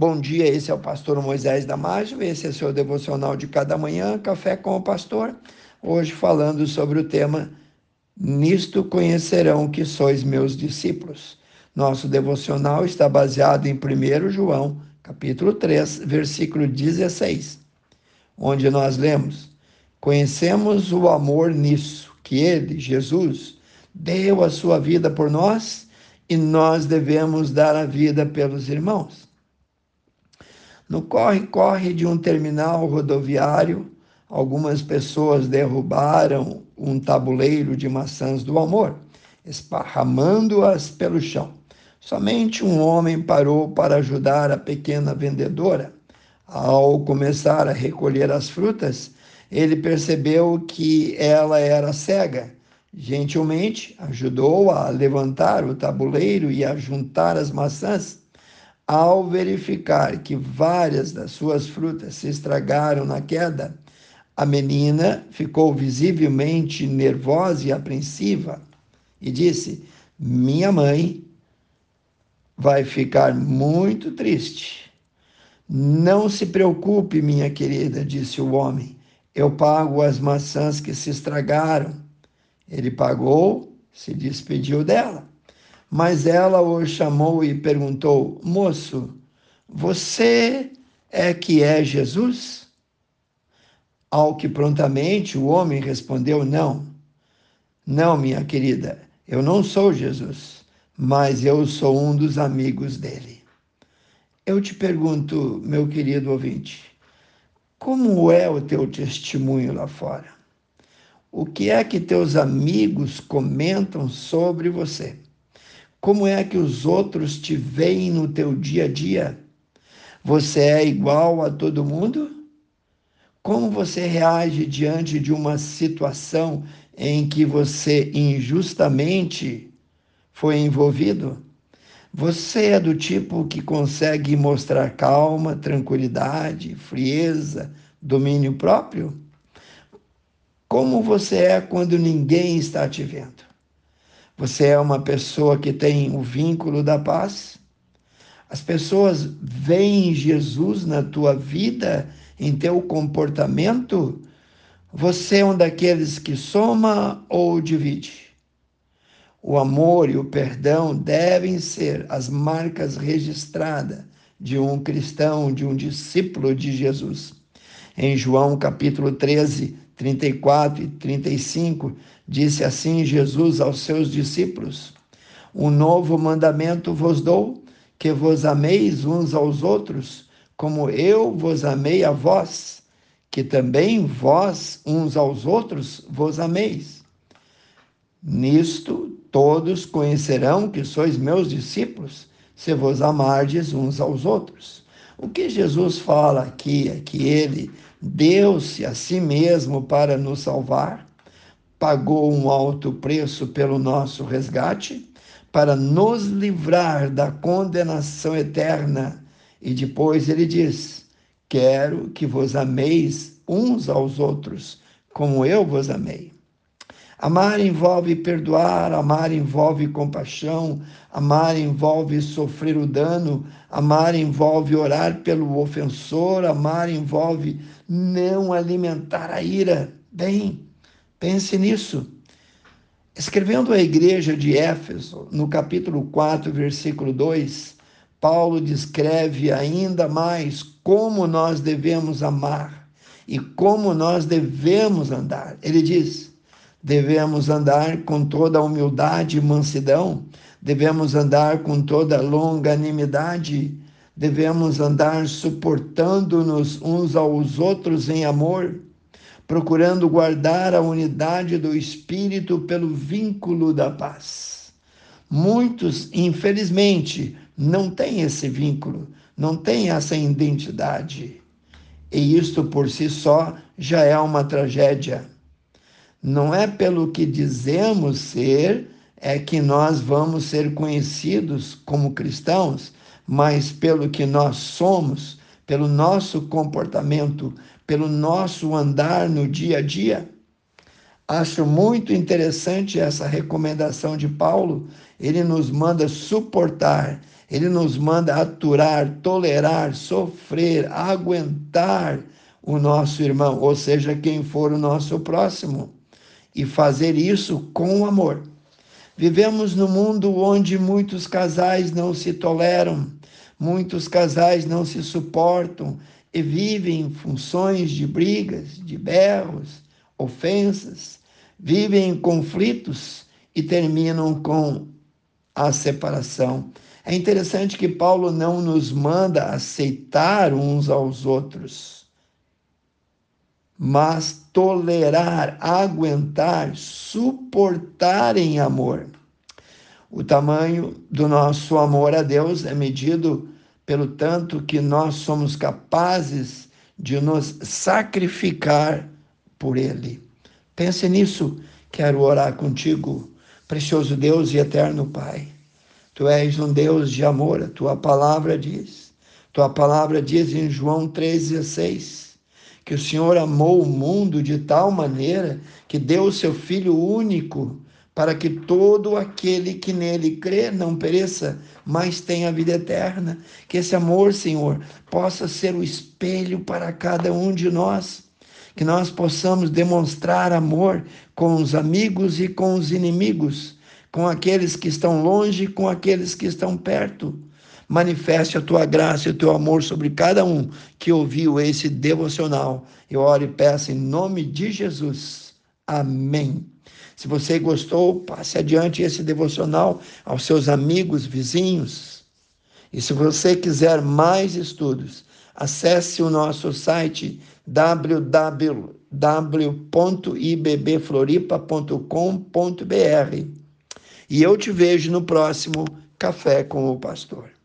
Bom dia, esse é o pastor Moisés Damásio, esse é o seu devocional de cada manhã, Café com o Pastor. Hoje falando sobre o tema Nisto conhecerão que sois meus discípulos. Nosso devocional está baseado em 1 João, capítulo 3, versículo 16, onde nós lemos: Conhecemos o amor nisso, que ele, Jesus, deu a sua vida por nós e nós devemos dar a vida pelos irmãos. No corre-corre de um terminal rodoviário, algumas pessoas derrubaram um tabuleiro de maçãs do amor, esparramando-as pelo chão. Somente um homem parou para ajudar a pequena vendedora. Ao começar a recolher as frutas, ele percebeu que ela era cega. Gentilmente ajudou a levantar o tabuleiro e a juntar as maçãs. Ao verificar que várias das suas frutas se estragaram na queda, a menina ficou visivelmente nervosa e apreensiva e disse: Minha mãe vai ficar muito triste. Não se preocupe, minha querida, disse o homem. Eu pago as maçãs que se estragaram. Ele pagou, se despediu dela. Mas ela o chamou e perguntou: Moço, você é que é Jesus? Ao que prontamente o homem respondeu: Não, não, minha querida, eu não sou Jesus, mas eu sou um dos amigos dele. Eu te pergunto, meu querido ouvinte, como é o teu testemunho lá fora? O que é que teus amigos comentam sobre você? Como é que os outros te veem no teu dia a dia? Você é igual a todo mundo? Como você reage diante de uma situação em que você injustamente foi envolvido? Você é do tipo que consegue mostrar calma, tranquilidade, frieza, domínio próprio? Como você é quando ninguém está te vendo? Você é uma pessoa que tem o vínculo da paz? As pessoas veem Jesus na tua vida, em teu comportamento? Você é um daqueles que soma ou divide? O amor e o perdão devem ser as marcas registradas de um cristão, de um discípulo de Jesus. Em João capítulo 13, 34 e 35, disse assim Jesus aos seus discípulos: Um novo mandamento vos dou, que vos ameis uns aos outros, como eu vos amei a vós, que também vós uns aos outros vos ameis. Nisto todos conhecerão que sois meus discípulos, se vos amardes uns aos outros. O que Jesus fala aqui é que ele deu-se a si mesmo para nos salvar, pagou um alto preço pelo nosso resgate, para nos livrar da condenação eterna. E depois ele diz: Quero que vos ameis uns aos outros, como eu vos amei. Amar envolve perdoar, amar envolve compaixão, amar envolve sofrer o dano, amar envolve orar pelo ofensor, amar envolve não alimentar a ira. Bem, pense nisso. Escrevendo à igreja de Éfeso, no capítulo 4, versículo 2, Paulo descreve ainda mais como nós devemos amar e como nós devemos andar. Ele diz: devemos andar com toda humildade e mansidão, devemos andar com toda longanimidade, devemos andar suportando-nos uns aos outros em amor, procurando guardar a unidade do espírito pelo vínculo da paz. Muitos, infelizmente, não têm esse vínculo, não têm essa identidade. E isto por si só já é uma tragédia. Não é pelo que dizemos ser é que nós vamos ser conhecidos como cristãos, mas pelo que nós somos, pelo nosso comportamento, pelo nosso andar no dia a dia. Acho muito interessante essa recomendação de Paulo. Ele nos manda suportar Ele nos manda aturar, tolerar, sofrer, aguentar o nosso irmão, ou seja, quem for o nosso próximo, e fazer isso com amor. Vivemos num mundo onde muitos casais não se toleram, muitos casais não se suportam e vivem em funções de brigas, de berros, ofensas, vivem em conflitos e terminam com a separação. É interessante que Paulo não nos manda aceitar uns aos outros, mas tolerar, aguentar, suportar em amor. O tamanho do nosso amor a Deus é medido pelo tanto que nós somos capazes de nos sacrificar por Ele. Pense nisso, quero orar contigo, precioso Deus e eterno Pai. Tu és um Deus de amor, a tua palavra diz. Tua palavra diz em João 3,16 que o Senhor amou o mundo de tal maneira que deu o seu Filho único para que todo aquele que nele crê não pereça, mas tenha vida eterna. Que esse amor, Senhor, possa ser o espelho para cada um de nós. Que nós possamos demonstrar amor com os amigos e com os inimigos, com aqueles que estão longe e com aqueles que estão perto manifeste a tua graça e o teu amor sobre cada um que ouviu esse devocional. Eu oro e peço em nome de Jesus. Amém. Se você gostou, passe adiante esse devocional aos seus amigos, vizinhos. E se você quiser mais estudos, acesse o nosso site www.ibbfloripa.com.br. E eu te vejo no próximo Café com o Pastor.